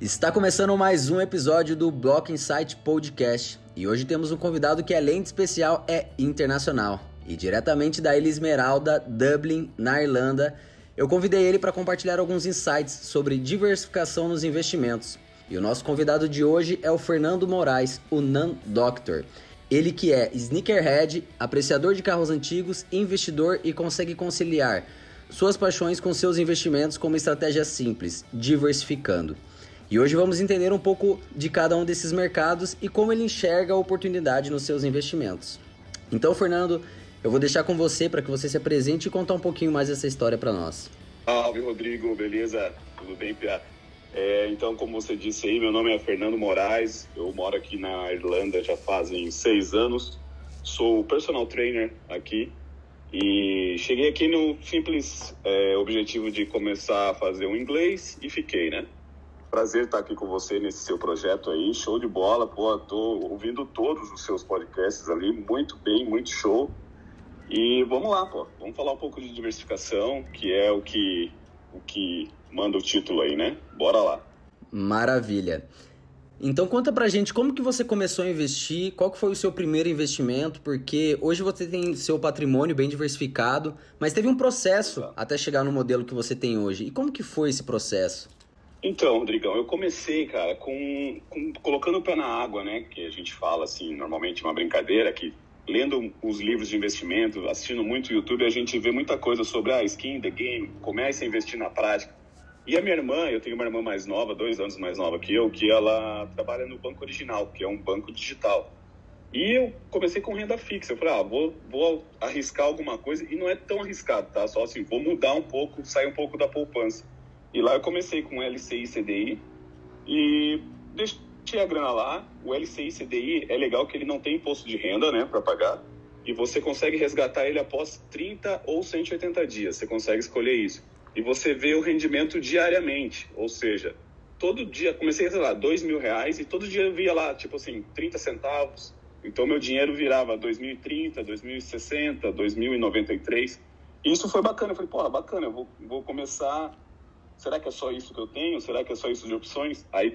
Está começando mais um episódio do Block Insight Podcast e hoje temos um convidado que, além de especial, é internacional. E diretamente da Ilha Esmeralda, Dublin, na Irlanda, eu convidei ele para compartilhar alguns insights sobre diversificação nos investimentos. E o nosso convidado de hoje é o Fernando Moraes, o Nan Doctor. Ele que é sneakerhead, apreciador de carros antigos, investidor e consegue conciliar suas paixões com seus investimentos com uma estratégia simples, diversificando. E hoje vamos entender um pouco de cada um desses mercados e como ele enxerga a oportunidade nos seus investimentos. Então, Fernando, eu vou deixar com você para que você se apresente e contar um pouquinho mais essa história para nós. Salve, Rodrigo, beleza? Tudo bem, Pia? É, então, como você disse aí, meu nome é Fernando Moraes, eu moro aqui na Irlanda já fazem seis anos, sou personal trainer aqui e cheguei aqui no simples é, objetivo de começar a fazer o inglês e fiquei, né? Prazer estar aqui com você nesse seu projeto aí, show de bola, pô, tô ouvindo todos os seus podcasts ali, muito bem, muito show. E vamos lá, pô, vamos falar um pouco de diversificação, que é o que o que manda o título aí, né? Bora lá. Maravilha. Então conta pra gente como que você começou a investir, qual que foi o seu primeiro investimento, porque hoje você tem seu patrimônio bem diversificado, mas teve um processo Exato. até chegar no modelo que você tem hoje. E como que foi esse processo? Então, Rodrigão, eu comecei, cara, com, com colocando o pé na água, né? Que a gente fala assim, normalmente uma brincadeira que lendo os livros de investimento, assistindo muito YouTube, a gente vê muita coisa sobre a ah, skin the game, comece a investir na prática. E a minha irmã, eu tenho uma irmã mais nova, dois anos mais nova que eu, que ela trabalha no Banco Original, que é um banco digital. E eu comecei com renda fixa. Eu falei, ah, vou, vou arriscar alguma coisa. E não é tão arriscado, tá? Só assim, vou mudar um pouco, sair um pouco da poupança. E lá eu comecei com LCI e CDI. E deixei a grana lá, o LCI CDI é legal que ele não tem imposto de renda, né, para pagar, e você consegue resgatar ele após 30 ou 180 dias, você consegue escolher isso. E você vê o rendimento diariamente, ou seja, todo dia, comecei, sei lá, dois mil reais e todo dia eu via lá, tipo assim, 30 centavos. Então meu dinheiro virava 2030, 2060, 2093. E isso foi bacana. Eu falei, pô, bacana, eu vou, vou começar será que é só isso que eu tenho? Será que é só isso de opções? Aí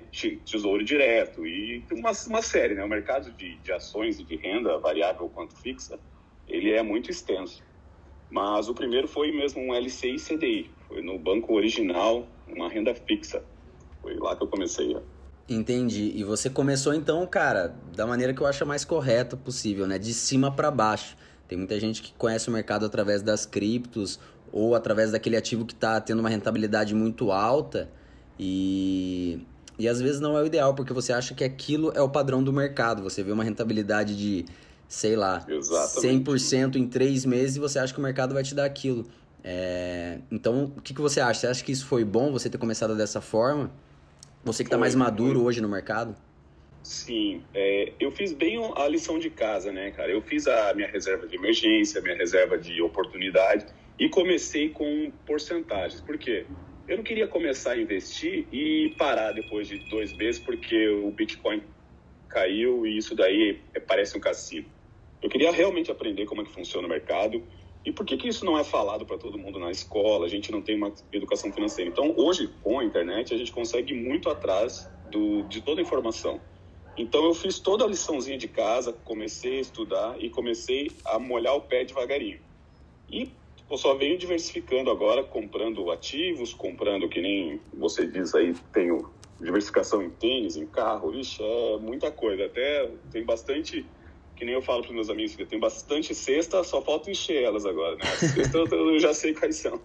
tesouro direto e uma, uma série, né? O mercado de, de ações e de renda variável quanto fixa, ele é muito extenso. Mas o primeiro foi mesmo um LCI CDI, foi no banco original, uma renda fixa. Foi lá que eu comecei. Entendi. E você começou então, cara, da maneira que eu acho mais correta possível, né? De cima para baixo. Tem muita gente que conhece o mercado através das criptos ou através daquele ativo que está tendo uma rentabilidade muito alta e, e às vezes não é o ideal, porque você acha que aquilo é o padrão do mercado. Você vê uma rentabilidade de, sei lá, Exatamente. 100% em três meses e você acha que o mercado vai te dar aquilo. É, então, o que, que você acha? Você acha que isso foi bom, você ter começado dessa forma? Você que está mais maduro foi. hoje no mercado? Sim, é, eu fiz bem a lição de casa, né, cara? Eu fiz a minha reserva de emergência, a minha reserva de oportunidade e comecei com porcentagens. Por quê? Eu não queria começar a investir e parar depois de dois meses porque o Bitcoin caiu e isso daí é, parece um cassino. Eu queria realmente aprender como é que funciona o mercado e por que, que isso não é falado para todo mundo na escola, a gente não tem uma educação financeira. Então, hoje, com a internet, a gente consegue ir muito atrás do, de toda a informação. Então, eu fiz toda a liçãozinha de casa, comecei a estudar e comecei a molhar o pé devagarinho. E eu só venho diversificando agora, comprando ativos, comprando, que nem você diz aí, tenho diversificação em tênis, em carro, ixi, é muita coisa. Até tem bastante, que nem eu falo para meus amigos, tem bastante cesta, só falta encher elas agora, né? Cesta eu já sei quais são.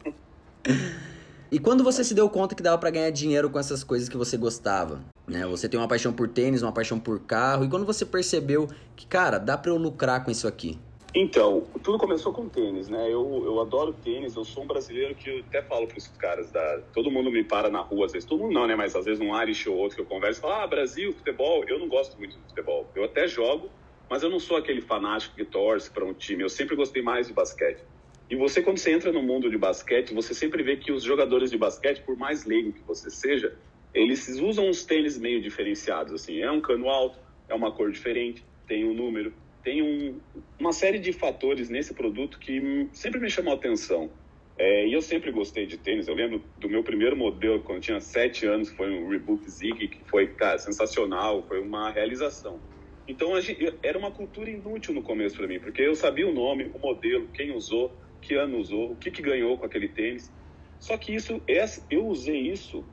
E quando você se deu conta que dava para ganhar dinheiro com essas coisas que você gostava? Né? Você tem uma paixão por tênis, uma paixão por carro, e quando você percebeu que, cara, dá para eu lucrar com isso aqui? Então, tudo começou com tênis, né? Eu, eu adoro tênis, eu sou um brasileiro que eu até falo para os caras, da, todo mundo me para na rua, às vezes, todo mundo não, né? Mas às vezes um Irish ou outro que eu converso, fala, ah, Brasil, futebol, eu não gosto muito de futebol. Eu até jogo, mas eu não sou aquele fanático que torce para um time, eu sempre gostei mais de basquete. E você, quando você entra no mundo de basquete, você sempre vê que os jogadores de basquete, por mais leigo que você seja, eles usam uns tênis meio diferenciados, assim, é um cano alto, é uma cor diferente, tem um número, tem um, uma série de fatores nesse produto que sempre me chamou a atenção. É, e eu sempre gostei de tênis. Eu lembro do meu primeiro modelo, quando eu tinha sete anos, foi um Reebok Zig, que foi cara, sensacional, foi uma realização. Então gente, era uma cultura inútil no começo para mim, porque eu sabia o nome, o modelo, quem usou, que ano usou, o que, que ganhou com aquele tênis. Só que isso, eu usei isso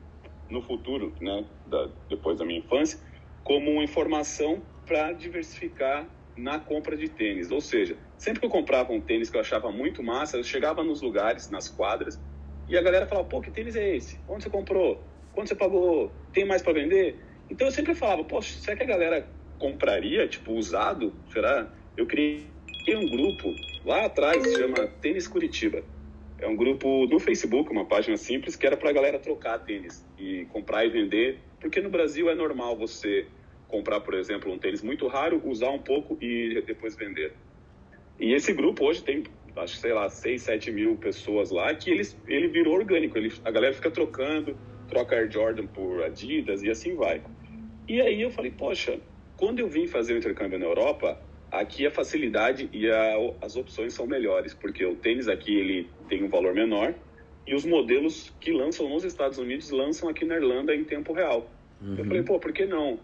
no futuro, né, da, depois da minha infância, como informação para diversificar na compra de tênis. Ou seja, sempre que eu comprava um tênis que eu achava muito massa, eu chegava nos lugares, nas quadras, e a galera falava: pô, que tênis é esse? Onde você comprou? Quanto você pagou? Tem mais para vender? Então eu sempre falava: poxa, será que a galera compraria, tipo, usado? Será? Eu criei um grupo lá atrás, se chama Tênis Curitiba. É um grupo no Facebook, uma página simples, que era para a galera trocar tênis e comprar e vender, porque no Brasil é normal você comprar, por exemplo, um tênis muito raro, usar um pouco e depois vender. E esse grupo hoje tem, acho que, sei lá, 6, 7 mil pessoas lá, que eles, ele virou orgânico. Ele, a galera fica trocando, troca Air Jordan por Adidas e assim vai. E aí eu falei, poxa, quando eu vim fazer o intercâmbio na Europa, aqui a facilidade e a, as opções são melhores, porque o tênis aqui ele tem um valor menor e os modelos que lançam nos Estados Unidos lançam aqui na Irlanda em tempo real. Uhum. Eu falei, pô, por que não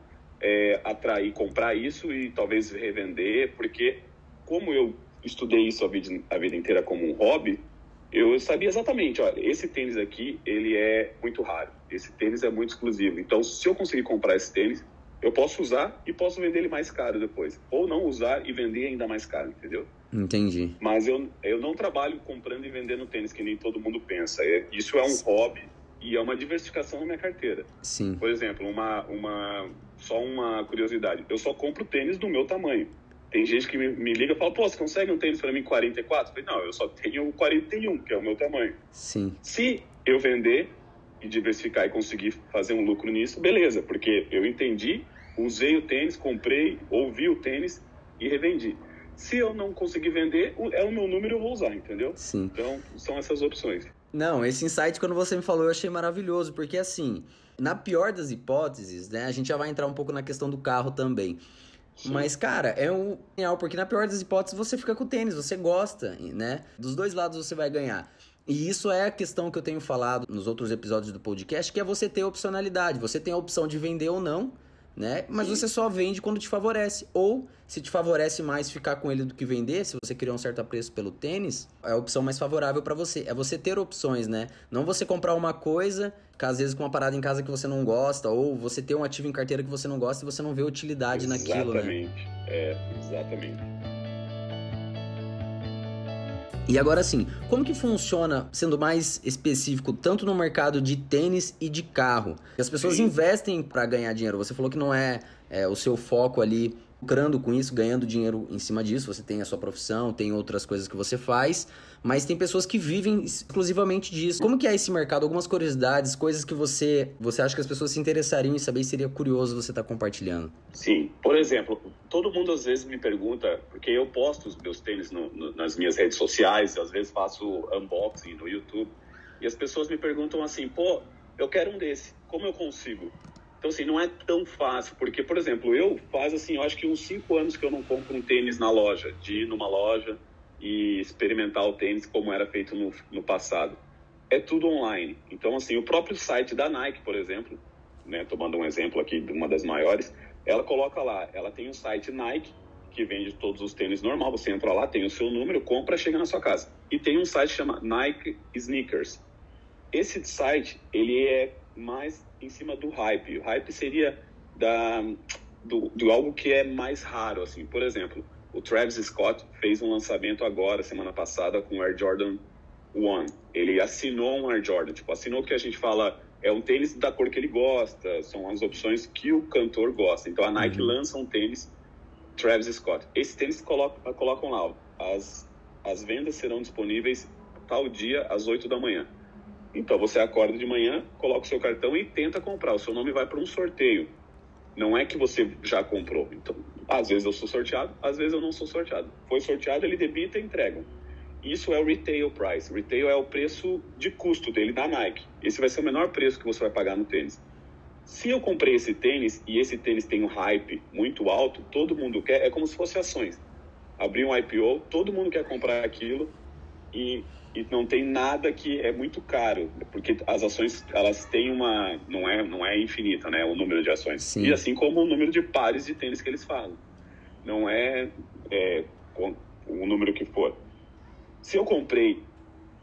é, atrair, comprar isso e talvez revender, porque como eu estudei isso a vida, a vida inteira como um hobby, eu sabia exatamente, olha, esse tênis aqui, ele é muito raro, esse tênis é muito exclusivo, então se eu conseguir comprar esse tênis, eu posso usar e posso vender ele mais caro depois, ou não usar e vender ainda mais caro, entendeu? Entendi. Mas eu, eu não trabalho comprando e vendendo tênis que nem todo mundo pensa, é, isso é um hobby e é uma diversificação na minha carteira. Sim. Por exemplo, uma, uma, só uma curiosidade, eu só compro tênis do meu tamanho. Tem gente que me, me liga e fala, pô, você consegue um tênis para mim 44? Eu falei, não, eu só tenho o 41, que é o meu tamanho. Sim. Se eu vender e diversificar e conseguir fazer um lucro nisso, beleza, porque eu entendi, usei o tênis, comprei, ouvi o tênis e revendi. Se eu não conseguir vender, é o meu número, eu vou usar, entendeu? Sim. Então, são essas opções. Não, esse insight, quando você me falou, eu achei maravilhoso, porque assim, na pior das hipóteses, né, a gente já vai entrar um pouco na questão do carro também. Sim. Mas, cara, é um real, porque na pior das hipóteses você fica com o tênis, você gosta, né? Dos dois lados você vai ganhar. E isso é a questão que eu tenho falado nos outros episódios do podcast, que é você ter opcionalidade. Você tem a opção de vender ou não, né? Mas você só vende quando te favorece. Ou se te favorece mais ficar com ele do que vender, se você criar um certo apreço pelo tênis, é a opção mais favorável para você. É você ter opções, né? Não você comprar uma coisa, que às vezes com uma parada em casa que você não gosta, ou você ter um ativo em carteira que você não gosta e você não vê utilidade exatamente. naquilo, né? Exatamente. É, exatamente. E agora sim, como que funciona, sendo mais específico, tanto no mercado de tênis e de carro? As pessoas sim. investem para ganhar dinheiro. Você falou que não é, é o seu foco ali lucrando com isso, ganhando dinheiro em cima disso. Você tem a sua profissão, tem outras coisas que você faz, mas tem pessoas que vivem exclusivamente disso. Como que é esse mercado? Algumas curiosidades, coisas que você você acha que as pessoas se interessariam em saber e seria curioso você estar tá compartilhando? Sim, por exemplo, todo mundo às vezes me pergunta, porque eu posto os meus tênis no, no, nas minhas redes sociais, às vezes faço unboxing no YouTube, e as pessoas me perguntam assim, pô, eu quero um desse, como eu consigo? Então, assim, não é tão fácil, porque, por exemplo, eu faz, assim, eu acho que uns cinco anos que eu não compro um tênis na loja, de ir numa loja e experimentar o tênis como era feito no, no passado. É tudo online. Então, assim, o próprio site da Nike, por exemplo, né, tomando um exemplo aqui de uma das maiores, ela coloca lá, ela tem um site Nike, que vende todos os tênis normal, você entra lá, tem o seu número, compra, chega na sua casa. E tem um site que chama Nike Sneakers. Esse site, ele é mais em cima do hype. O hype seria da, do, do algo que é mais raro, assim. Por exemplo, o Travis Scott fez um lançamento agora, semana passada, com o Air Jordan One. Ele assinou um Air Jordan, tipo, assinou o que a gente fala é um tênis da cor que ele gosta, são as opções que o cantor gosta. Então a Nike uhum. lança um tênis Travis Scott. Esse tênis coloca, colocam lá, as, as vendas serão disponíveis tal dia às 8 da manhã. Então você acorda de manhã, coloca o seu cartão e tenta comprar. O seu nome vai para um sorteio. Não é que você já comprou. Então, às vezes eu sou sorteado, às vezes eu não sou sorteado. Foi sorteado, ele debita e entrega. Isso é o retail price. Retail é o preço de custo dele da Nike. Esse vai ser o menor preço que você vai pagar no tênis. Se eu comprei esse tênis e esse tênis tem um hype muito alto, todo mundo quer, é como se fosse ações. Abrir um IPO, todo mundo quer comprar aquilo e, e não tem nada que é muito caro, porque as ações elas têm uma não é não é infinita, né, o número de ações. Sim. E assim como o número de pares de tênis que eles falam. Não é, é o número que for. Se eu comprei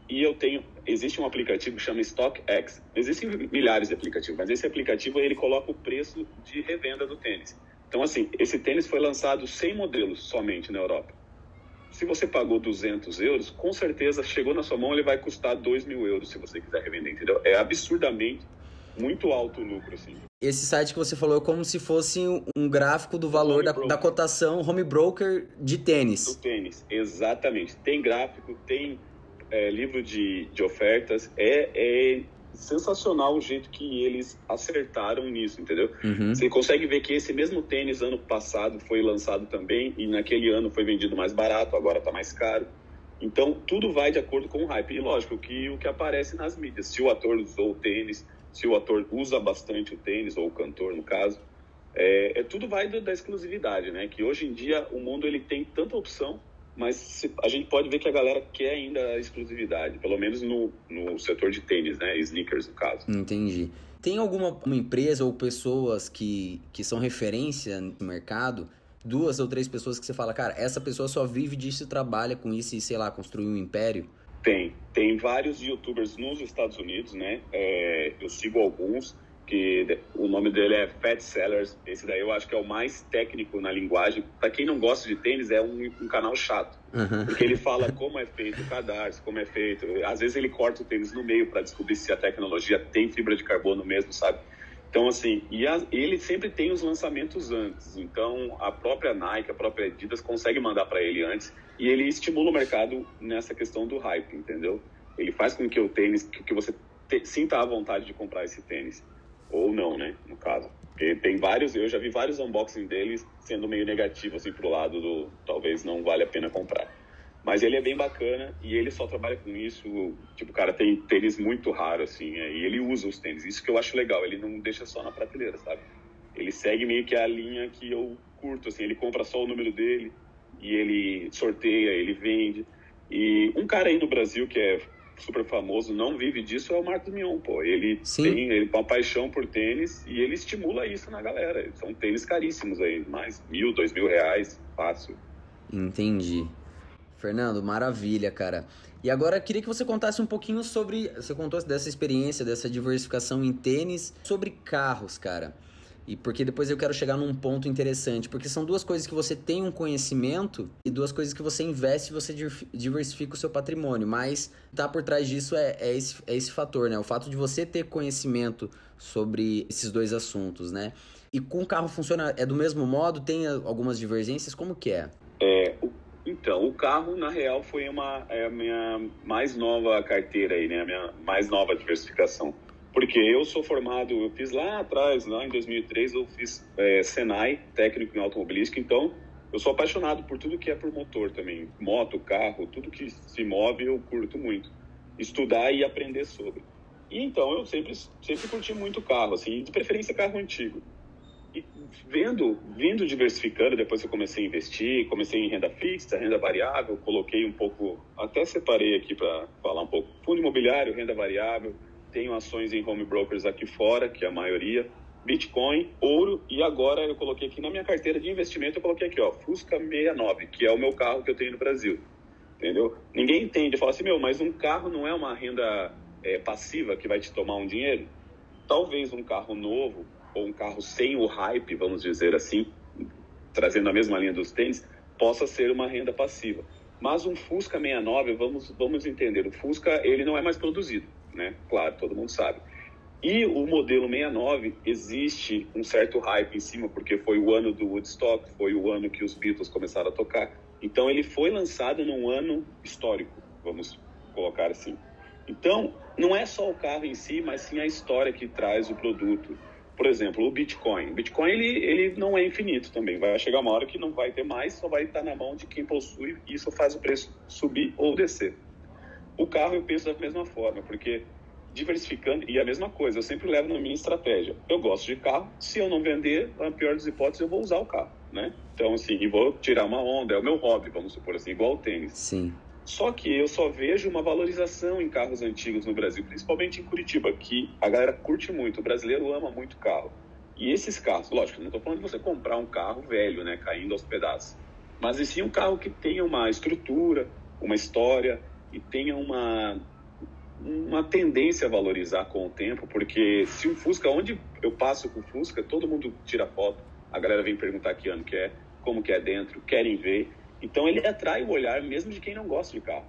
e eu tenho existe um aplicativo que chama StockX. Existem milhares de aplicativos, mas esse aplicativo ele coloca o preço de revenda do tênis. Então assim, esse tênis foi lançado sem modelos somente na Europa se você pagou 200 euros, com certeza chegou na sua mão, ele vai custar 2 mil euros se você quiser revender, entendeu? É absurdamente muito alto o lucro, assim. Esse site que você falou é como se fosse um gráfico do valor da, da, cotação home broker de tênis. Do tênis, exatamente. Tem gráfico, tem é, livro de, de ofertas, é, é sensacional o jeito que eles acertaram nisso, entendeu? Uhum. Você consegue ver que esse mesmo tênis ano passado foi lançado também e naquele ano foi vendido mais barato, agora está mais caro. Então tudo vai de acordo com o hype. E lógico que o que aparece nas mídias, se o ator usou o tênis, se o ator usa bastante o tênis ou o cantor no caso, é, é tudo vai do, da exclusividade, né? Que hoje em dia o mundo ele tem tanta opção mas a gente pode ver que a galera quer ainda a exclusividade, pelo menos no, no setor de tênis, né? Sneakers, no caso. Entendi. Tem alguma uma empresa ou pessoas que, que são referência no mercado? Duas ou três pessoas que você fala, cara, essa pessoa só vive disso e trabalha com isso e, sei lá, construiu um império? Tem. Tem vários youtubers nos Estados Unidos, né? É, eu sigo alguns que o nome dele é Fat Sellers. Esse daí eu acho que é o mais técnico na linguagem. Para quem não gosta de tênis, é um, um canal chato. Uhum. Porque ele fala como é feito o cadarço, como é feito. Às vezes ele corta o tênis no meio para descobrir se a tecnologia tem fibra de carbono mesmo, sabe? Então, assim, e a, ele sempre tem os lançamentos antes. Então, a própria Nike, a própria Adidas consegue mandar para ele antes. E ele estimula o mercado nessa questão do hype, entendeu? Ele faz com que o tênis, que, que você te, sinta a vontade de comprar esse tênis ou não, né, no caso. Porque tem vários, eu já vi vários unboxing deles sendo meio negativo, assim, pro lado do talvez não vale a pena comprar. Mas ele é bem bacana e ele só trabalha com isso. Tipo, o cara tem tênis muito raro, assim, é, e ele usa os tênis. Isso que eu acho legal, ele não deixa só na prateleira, sabe? Ele segue meio que a linha que eu curto, assim, ele compra só o número dele e ele sorteia, ele vende. E um cara aí no Brasil que é super famoso, não vive disso, é o Marcos Mion, pô. Ele Sim. tem ele, uma paixão por tênis e ele estimula isso na galera. São tênis caríssimos aí, mais mil, dois mil reais, fácil. Entendi. Fernando, maravilha, cara. E agora queria que você contasse um pouquinho sobre. Você contou dessa experiência, dessa diversificação em tênis, sobre carros, cara. E porque depois eu quero chegar num ponto interessante, porque são duas coisas que você tem um conhecimento e duas coisas que você investe e você diversifica o seu patrimônio. Mas tá por trás disso é, é, esse, é esse fator, né? O fato de você ter conhecimento sobre esses dois assuntos, né? E com o carro funciona é do mesmo modo? Tem algumas divergências? Como que é? É, então, o carro, na real, foi uma, é a minha mais nova carteira aí, né? A minha mais nova diversificação. Porque eu sou formado, eu fiz lá atrás, lá em 2003, eu fiz é, Senai, técnico em automobilística, então eu sou apaixonado por tudo que é por motor também, moto, carro, tudo que se move eu curto muito. Estudar e aprender sobre. E então eu sempre, sempre curti muito carro, assim, de preferência carro antigo. E vendo, vindo diversificando, depois eu comecei a investir, comecei em renda fixa, renda variável, coloquei um pouco, até separei aqui para falar um pouco, fundo imobiliário, renda variável, tenho ações em home brokers aqui fora, que é a maioria, Bitcoin, ouro e agora eu coloquei aqui na minha carteira de investimento, eu coloquei aqui, ó, Fusca 69, que é o meu carro que eu tenho no Brasil. Entendeu? Ninguém entende, fala assim, meu, mas um carro não é uma renda é, passiva que vai te tomar um dinheiro? Talvez um carro novo ou um carro sem o hype, vamos dizer assim, trazendo a mesma linha dos tênis, possa ser uma renda passiva. Mas um Fusca 69, vamos, vamos entender, o Fusca ele não é mais produzido né? Claro, todo mundo sabe. E o modelo 69 existe um certo hype em cima, porque foi o ano do Woodstock, foi o ano que os Beatles começaram a tocar. Então ele foi lançado num ano histórico, vamos colocar assim. Então, não é só o carro em si, mas sim a história que traz o produto. Por exemplo, o Bitcoin. O Bitcoin ele, ele não é infinito também. Vai chegar uma hora que não vai ter mais, só vai estar na mão de quem possui e isso faz o preço subir ou descer. O carro eu penso da mesma forma, porque diversificando, e a mesma coisa, eu sempre levo na minha estratégia. Eu gosto de carro, se eu não vender, na pior das hipóteses, eu vou usar o carro, né? Então, assim, e vou tirar uma onda, é o meu hobby, vamos supor assim, igual o tênis. Sim. Só que eu só vejo uma valorização em carros antigos no Brasil, principalmente em Curitiba, que a galera curte muito, o brasileiro ama muito carro. E esses carros, lógico, não estou falando de você comprar um carro velho, né, caindo aos pedaços, mas e sim um carro que tenha uma estrutura, uma história e tenha uma uma tendência a valorizar com o tempo, porque se o Fusca, onde eu passo com o Fusca, todo mundo tira foto, a galera vem perguntar que ano que é, como que é dentro, querem ver. Então ele atrai o olhar mesmo de quem não gosta de carro.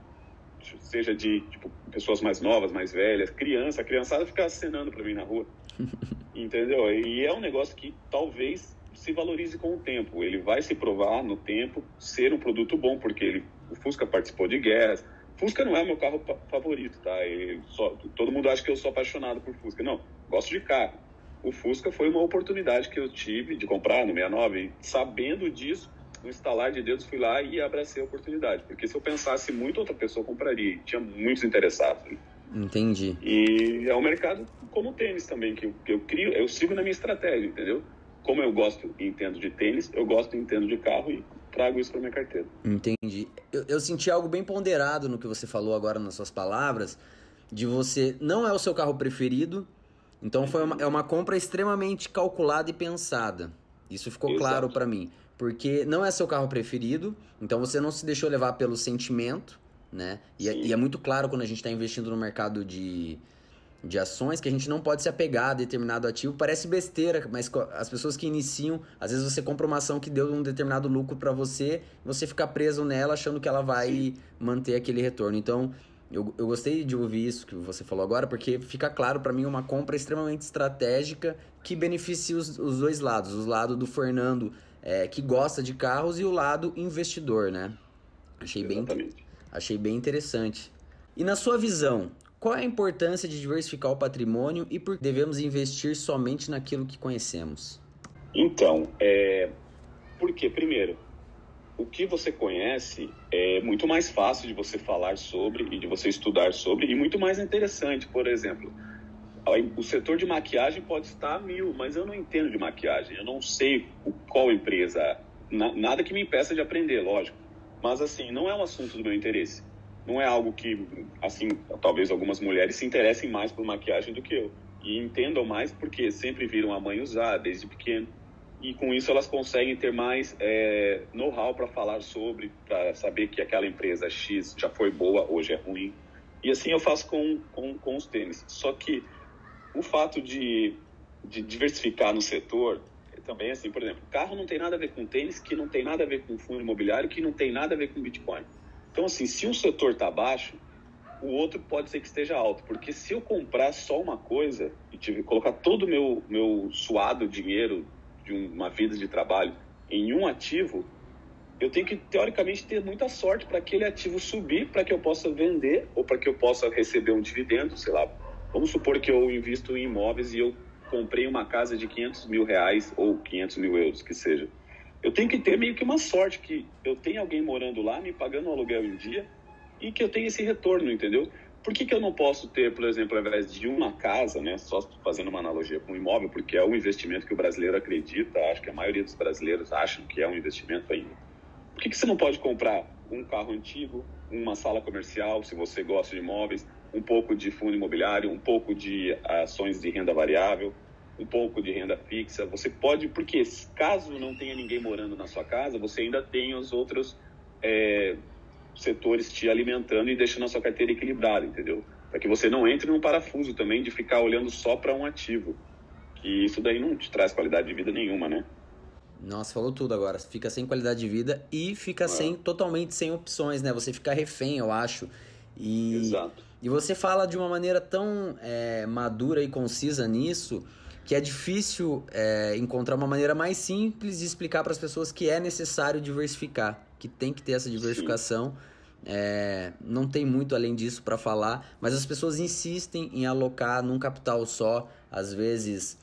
Seja de tipo, pessoas mais novas, mais velhas, criança, a criançada fica acenando para mim na rua. Entendeu? E é um negócio que talvez se valorize com o tempo. Ele vai se provar no tempo ser um produto bom, porque ele, o Fusca participou de guerras. Fusca não é meu carro favorito, tá? Só, todo mundo acha que eu sou apaixonado por Fusca. Não, gosto de carro. O Fusca foi uma oportunidade que eu tive de comprar no 69 e sabendo disso, no instalar de dedos fui lá e abracei a oportunidade. Porque se eu pensasse muito, outra pessoa compraria. Tinha muitos interessados. Entendi. E é um mercado como o tênis também, que eu, que eu crio, eu sigo na minha estratégia, entendeu? Como eu gosto e entendo de tênis, eu gosto e entendo de carro e trago isso para minha carteira. Entendi. Eu, eu senti algo bem ponderado no que você falou agora nas suas palavras, de você não é o seu carro preferido, então foi uma, é uma compra extremamente calculada e pensada. Isso ficou Exato. claro para mim. Porque não é seu carro preferido, então você não se deixou levar pelo sentimento, né? E, é, e é, muito claro quando a gente está investindo no mercado de, de ações que a gente não pode se apegar a determinado ativo. Parece besteira, mas as pessoas que iniciam, às vezes você compra uma ação que deu um determinado lucro para você, você fica preso nela achando que ela vai Sim. manter aquele retorno. Então, eu, eu gostei de ouvir isso que você falou agora, porque fica claro para mim uma compra extremamente estratégica que beneficia os, os dois lados. O lado do Fernando, é, que gosta de carros, e o lado investidor, né? Achei bem, achei bem interessante. E na sua visão, qual é a importância de diversificar o patrimônio e por que devemos investir somente naquilo que conhecemos? Então, é... porque, primeiro, o que você conhece é muito mais fácil de você falar sobre e de você estudar sobre e muito mais interessante. Por exemplo, o setor de maquiagem pode estar mil, mas eu não entendo de maquiagem, eu não sei qual empresa, nada que me impeça de aprender, lógico. Mas assim, não é um assunto do meu interesse. Não é algo que, assim, talvez algumas mulheres se interessem mais por maquiagem do que eu. E entendam mais porque sempre viram a mãe usar desde pequeno e com isso elas conseguem ter mais é, know-how para falar sobre, para saber que aquela empresa X já foi boa, hoje é ruim. E assim eu faço com, com, com os tênis. Só que o fato de, de diversificar no setor também assim, por exemplo, carro não tem nada a ver com tênis, que não tem nada a ver com fundo imobiliário, que não tem nada a ver com Bitcoin. Então, assim, se um setor está baixo, o outro pode ser que esteja alto. Porque se eu comprar só uma coisa e tive, colocar todo o meu, meu suado dinheiro de uma vida de trabalho em um ativo, eu tenho que, teoricamente, ter muita sorte para aquele ativo subir, para que eu possa vender ou para que eu possa receber um dividendo, sei lá. Vamos supor que eu invisto em imóveis e eu comprei uma casa de 500 mil reais ou 500 mil euros, que seja. Eu tenho que ter meio que uma sorte que eu tenho alguém morando lá, me pagando um aluguel em dia e que eu tenha esse retorno, entendeu? Por que, que eu não posso ter, por exemplo, ao invés de uma casa, né, só fazendo uma analogia com um imóvel, porque é um investimento que o brasileiro acredita, acho que a maioria dos brasileiros acham que é um investimento ainda. Por que, que você não pode comprar um carro antigo, uma sala comercial, se você gosta de imóveis, um pouco de fundo imobiliário, um pouco de ações de renda variável, um pouco de renda fixa. Você pode, porque caso não tenha ninguém morando na sua casa, você ainda tem os outros é, setores te alimentando e deixando a sua carteira equilibrada, entendeu? Para que você não entre num parafuso também de ficar olhando só para um ativo, que isso daí não te traz qualidade de vida nenhuma, né? Nossa, falou tudo agora. Fica sem qualidade de vida e fica é. sem totalmente sem opções, né? Você fica refém, eu acho. E, Exato. E você fala de uma maneira tão é, madura e concisa nisso que é difícil é, encontrar uma maneira mais simples de explicar para as pessoas que é necessário diversificar, que tem que ter essa diversificação. É, não tem muito além disso para falar, mas as pessoas insistem em alocar num capital só, às vezes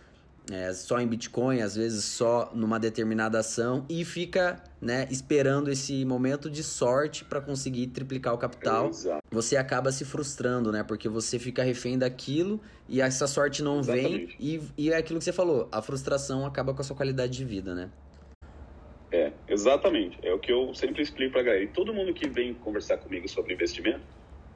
é, só em Bitcoin, às vezes só numa determinada ação e fica né, esperando esse momento de sorte para conseguir triplicar o capital. Exato. Você acaba se frustrando, né? Porque você fica refém daquilo e essa sorte não Exatamente. vem e, e é aquilo que você falou, a frustração acaba com a sua qualidade de vida, né? É, exatamente. É o que eu sempre explico pra galera. E todo mundo que vem conversar comigo sobre investimento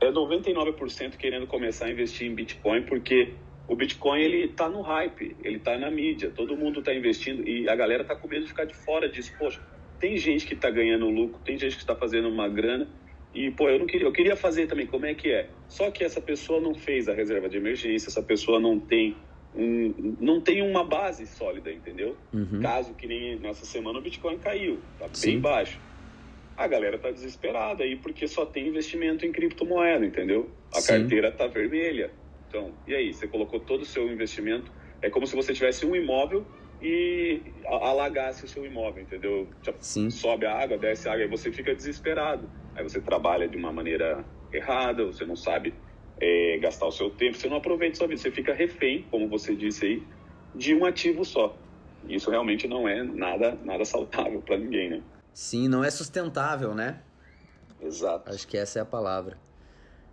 é 99% querendo começar a investir em Bitcoin porque o Bitcoin ele tá no hype, ele tá na mídia, todo mundo está investindo e a galera tá com medo de ficar de fora disso. Poxa, tem gente que está ganhando lucro, tem gente que está fazendo uma grana e pô, eu não queria, eu queria fazer também, como é que é? Só que essa pessoa não fez a reserva de emergência, essa pessoa não tem um, não tem uma base sólida, entendeu? Uhum. Caso que nem nessa semana o Bitcoin caiu, tá Sim. bem baixo. A galera tá desesperada aí porque só tem investimento em criptomoeda, entendeu? A Sim. carteira tá vermelha. Então, e aí? Você colocou todo o seu investimento. É como se você tivesse um imóvel e alagasse o seu imóvel, entendeu? Sim. Sobe a água, desce a água, e você fica desesperado. Aí você trabalha de uma maneira errada, você não sabe é, gastar o seu tempo, você não aproveita sua vida, você fica refém, como você disse aí, de um ativo só. Isso realmente não é nada, nada saudável para ninguém, né? Sim, não é sustentável, né? Exato. Acho que essa é a palavra.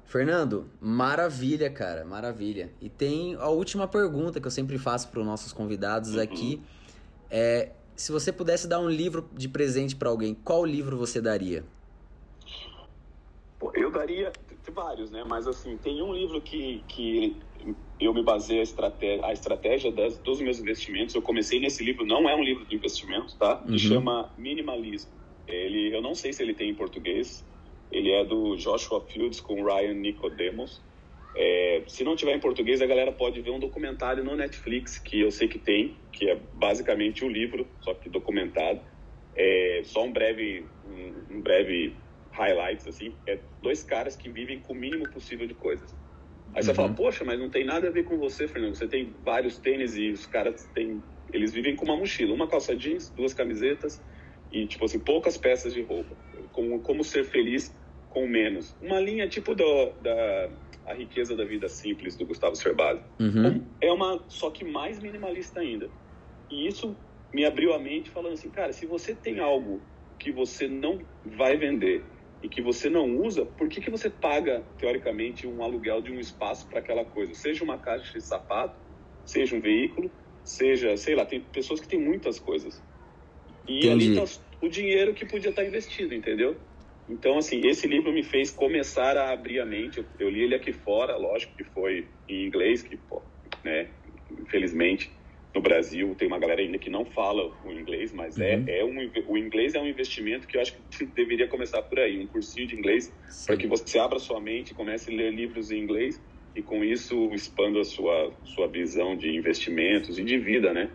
Fernando, maravilha, cara, maravilha. E tem a última pergunta que eu sempre faço para os nossos convidados uhum. aqui. É, se você pudesse dar um livro de presente para alguém, qual livro você daria? eu daria vários, né? Mas assim, tem um livro que, que eu me baseei a estratégia, a estratégia das, dos meus investimentos. Eu comecei nesse livro, não é um livro de investimentos, tá? Uhum. chama Minimalismo. Ele, eu não sei se ele tem em português. Ele é do Joshua Fields com Ryan Nicodemus. É, se não tiver em português, a galera pode ver um documentário no Netflix, que eu sei que tem, que é basicamente o um livro, só que documentado. É, só um breve, um, um, breve highlights, assim. É dois caras que vivem com o mínimo possível de coisas. Aí uhum. você fala, poxa, mas não tem nada a ver com você, Fernando. Você tem vários tênis e os caras têm... Eles vivem com uma mochila, uma calça jeans, duas camisetas e, tipo assim, poucas peças de roupa. Como, como ser feliz com menos. Uma linha tipo do, da A Riqueza da Vida Simples, do Gustavo Cerbasi. Uhum. É uma, só que mais minimalista ainda. E isso me abriu a mente falando assim, cara, se você tem algo que você não vai vender e que você não usa, por que, que você paga, teoricamente, um aluguel de um espaço para aquela coisa? Seja uma caixa de sapato, seja um veículo, seja, sei lá, tem pessoas que têm muitas coisas. E Entendi. ali está o dinheiro que podia estar tá investido, entendeu? Então, assim, esse livro me fez começar a abrir a mente. Eu, eu li ele aqui fora, lógico que foi em inglês, que, pô, né, infelizmente, no Brasil tem uma galera ainda que não fala o inglês, mas é, uhum. é, é um, o inglês é um investimento que eu acho que deveria começar por aí, um cursinho de inglês, para que você abra sua mente, comece a ler livros em inglês e com isso expanda a sua, sua visão de investimentos e de vida, né?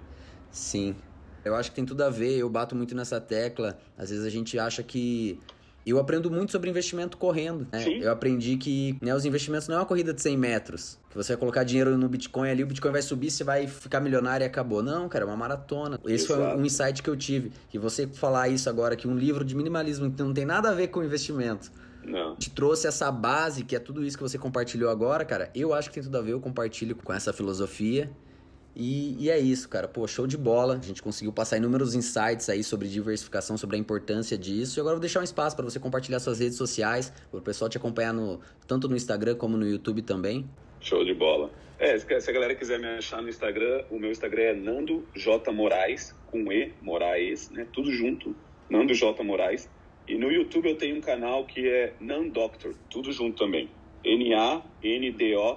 Sim. Eu acho que tem tudo a ver, eu bato muito nessa tecla. Às vezes a gente acha que eu aprendo muito sobre investimento correndo. Né? Eu aprendi que né, os investimentos não é uma corrida de 100 metros. Que você vai colocar dinheiro no Bitcoin ali, o Bitcoin vai subir, você vai ficar milionário e acabou. Não, cara, é uma maratona. Esse Exato. foi um insight que eu tive. E você falar isso agora, que um livro de minimalismo não tem nada a ver com investimento. Não. Te trouxe essa base, que é tudo isso que você compartilhou agora, cara. Eu acho que tem tudo a ver, eu compartilho com essa filosofia. E, e, é isso, cara. Pô, show de bola. A gente conseguiu passar inúmeros insights aí sobre diversificação, sobre a importância disso. E agora eu vou deixar um espaço para você compartilhar suas redes sociais, para o pessoal te acompanhar no, tanto no Instagram como no YouTube também. Show de bola. É, se a galera quiser me achar no Instagram, o meu Instagram é Nando J Moraes, com E, Moraes, né? Tudo junto. Nando J Moraes. E no YouTube eu tenho um canal que é Nandoctor, tudo junto também. N-A-N-D-O-C-T-O-R.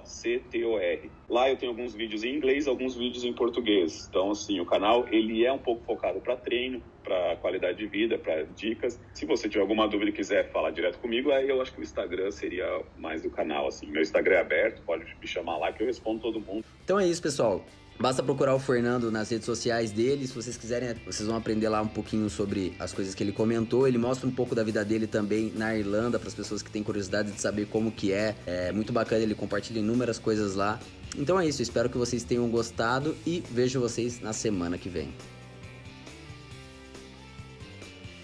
Lá eu tenho alguns vídeos em inglês, alguns vídeos em português. Então, assim, o canal ele é um pouco focado para treino, para qualidade de vida, para dicas. Se você tiver alguma dúvida e quiser falar direto comigo, aí eu acho que o Instagram seria mais do canal. Assim, meu Instagram é aberto, pode me chamar lá que eu respondo todo mundo. Então é isso, pessoal. Basta procurar o Fernando nas redes sociais dele. Se vocês quiserem, vocês vão aprender lá um pouquinho sobre as coisas que ele comentou. Ele mostra um pouco da vida dele também na Irlanda para as pessoas que têm curiosidade de saber como que é. É muito bacana, ele compartilha inúmeras coisas lá. Então é isso, espero que vocês tenham gostado e vejo vocês na semana que vem.